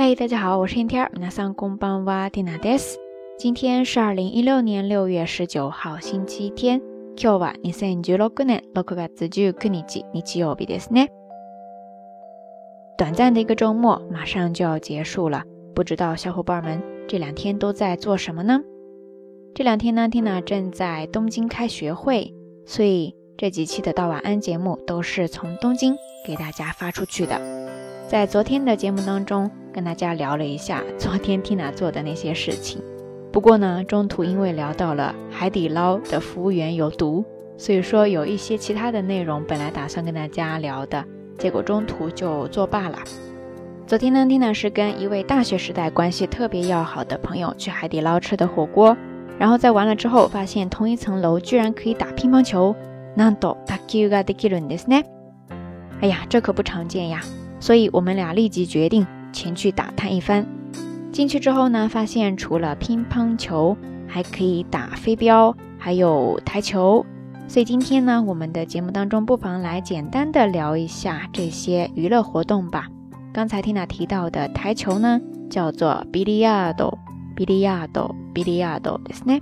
嗨，大家好，我是天天。皆さんこんばんは、ティナです。今天是二零一六年六月十九号，星期天。今日は二千十六年六月十九日、日曜日ですね。短暂的一个周末马上就要结束了，不知道小伙伴们这两天都在做什么呢？这两天呢，Tina 正在东京开学会，所以这几期的道晚安节目都是从东京给大家发出去的。 在昨天的节目当中，跟大家聊了一下昨天 Tina 做的那些事情。不过呢，中途因为聊到了海底捞的服务员有毒，所以说有一些其他的内容本来打算跟大家聊的，结果中途就作罢了。昨天呢，Tina 是跟一位大学时代关系特别要好的朋友去海底捞吃的火锅，然后在完了之后，发现同一层楼居然可以打乒乓球。なんと卓球ができるんですね。哎呀，这可不常见呀！ 所以我们俩立即决定前去打探一番。进去之后呢，发现除了乒乓球，还可以打飞镖，还有台球。所以今天呢，我们的节目当中不妨来简单的聊一下这些娱乐活动吧。刚才 Tina 提到的台球呢，叫做 biliardo，biliardo，biliardo ですね。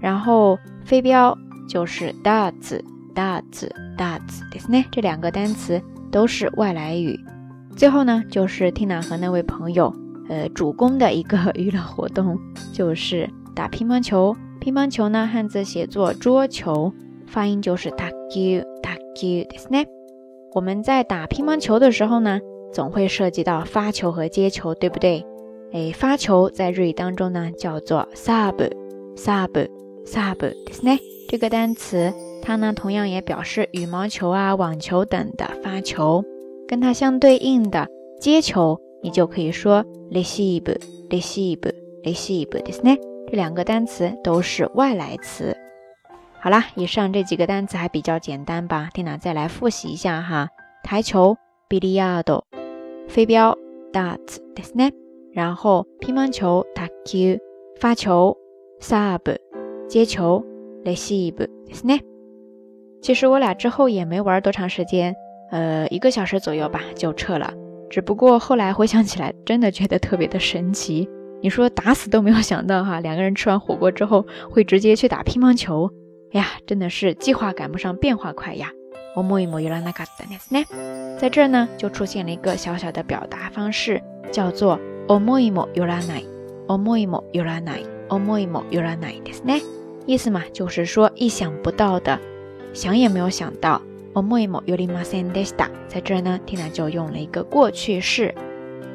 然后飞镖就是 darts，darts，darts ですね。这两个单词都是外来语。 最后呢，就是 Tina 和那位朋友，呃，主攻的一个娱乐活动，就是打乒乓球。乒乓球呢，汉字写作桌球，发音就是 taku taku ですね。我们在打乒乓球的时候呢，总会涉及到发球和接球，对不对？哎，发球在日语当中呢，叫做 sub sub sub ですね。这个单词，它呢，同样也表示羽毛球啊、网球等的发球。 跟它相对应的接球，你就可以说 receive，receive，receive ですね。这两个单词都是外来词。好啦，以上这几个单词还比较简单吧？天哪，再来复习一下哈。台球 biliardo，飞镖 darts ですね。然后乒乓球 taku，发球 sub，接球 receive ですね。其实我俩之后也没玩多长时间。 呃，一个小时左右吧，就撤了。只不过后来回想起来，真的觉得特别的神奇。你说打死都没有想到哈，两个人吃完火锅之后会直接去打乒乓球。哎呀，真的是计划赶不上变化快呀。在这儿呢，就出现了一个小小的表达方式，叫做 omoimo yuranai，omoimo yuranai，omoimo yuranai ですね。意思嘛，就是说意想不到的，想也没有想到。 思いもよりませんでした。在这儿呢，Tina 就用了一个过去式，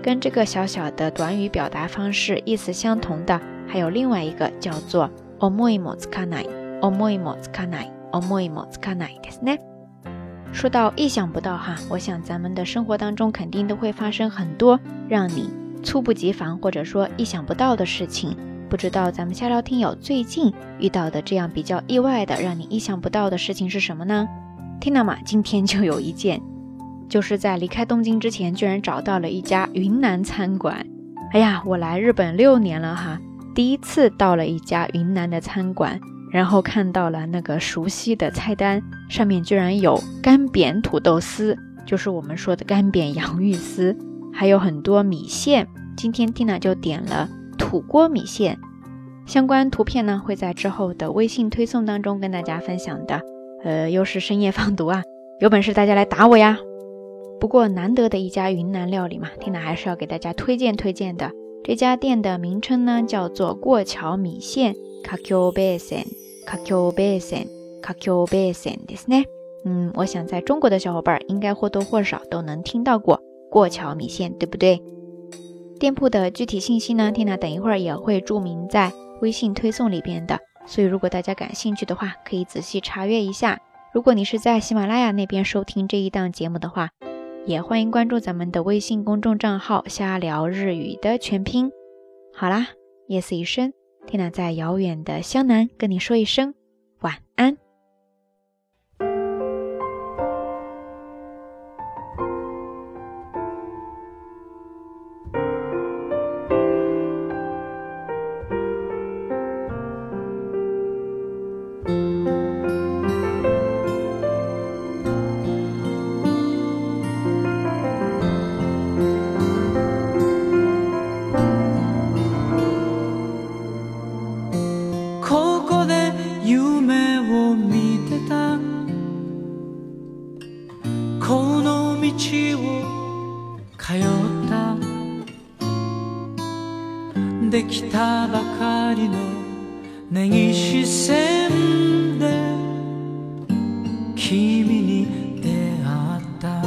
跟这个小小的短语表达方式意思相同的，还有另外一个叫做思いもつかない、思いもつかない、思いもつかないですね。说到意想不到哈，我想咱们的生活当中肯定都会发生很多让你猝不及防或者说意想不到的事情。不知道咱们下聊听友最近遇到的这样比较意外的、让你意想不到的事情是什么呢？ 听到吗？今天就有一件，就是在离开东京之前，居然找到了一家云南餐馆。哎呀，我来日本六年了哈，第一次到了一家云南的餐馆，然后看到了那个熟悉的菜单，上面居然有干煸土豆丝，就是我们说的干煸洋芋丝，还有很多米线。今天 Tina 就点了土锅米线，相关图片呢会在之后的微信推送当中跟大家分享的。呃，又是深夜放毒啊！有本事大家来打我呀！不过难得的一家云南料理嘛，听了还是要给大家推荐推荐的。这家店的名称呢叫做过桥米线 （Kakyo Basin），Kakyo Basin，Kakyo Basin ですね。嗯，我想在中国的小伙伴应该或多或少都能听到过过桥米线，对不对？店铺的具体信息呢，听了等一会儿也会注明在微信推送里边的。 所以，如果大家感兴趣的话，可以仔细查阅一下。如果你是在喜马拉雅那边收听这一档节目的话，也欢迎关注咱们的微信公众账号“瞎聊日语”的全拼。好啦，夜色已深，天呐在遥远的湘南跟你说一声晚安。った。できたばかりの根岸線で君に出会った。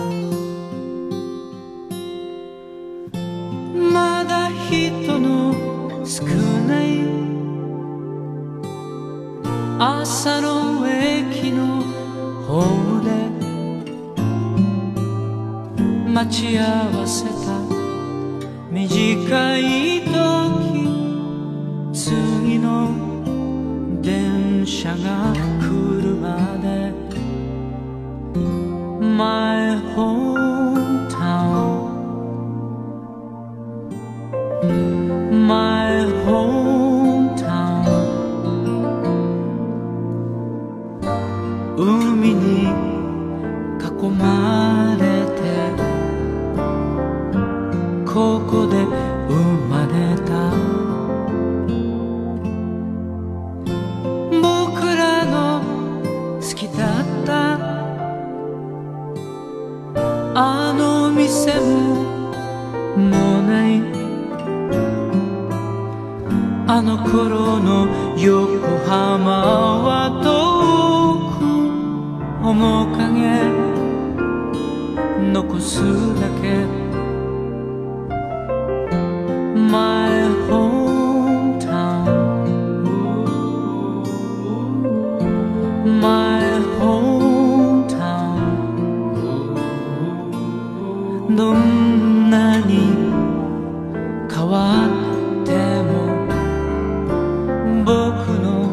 まだ人の少ない。朝の駅のホームで待ち合わせた。短い時次の電車が来るまで。My home ここで生まれた。僕らの好きだった。あの店ももうない。あの頃の横浜は遠く面影。残すだけ。僕の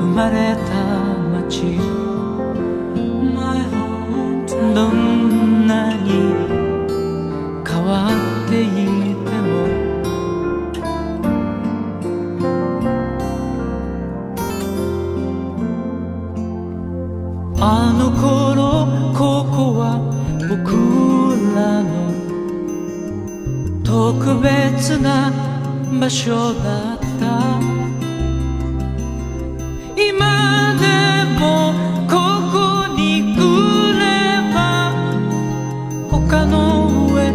生まれた街。どんなに変わっていても。あの頃ここは僕らの特別な場所だった。ここに来れば丘の上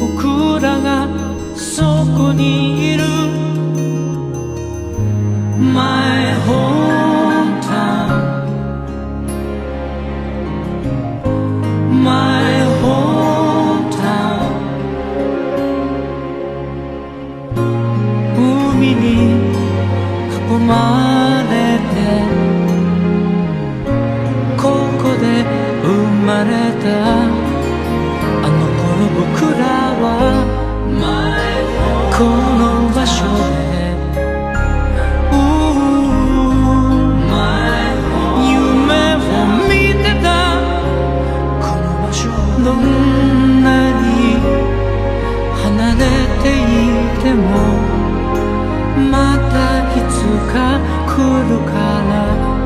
僕らがそこにいる。My hometown My てもまたいつか来るから。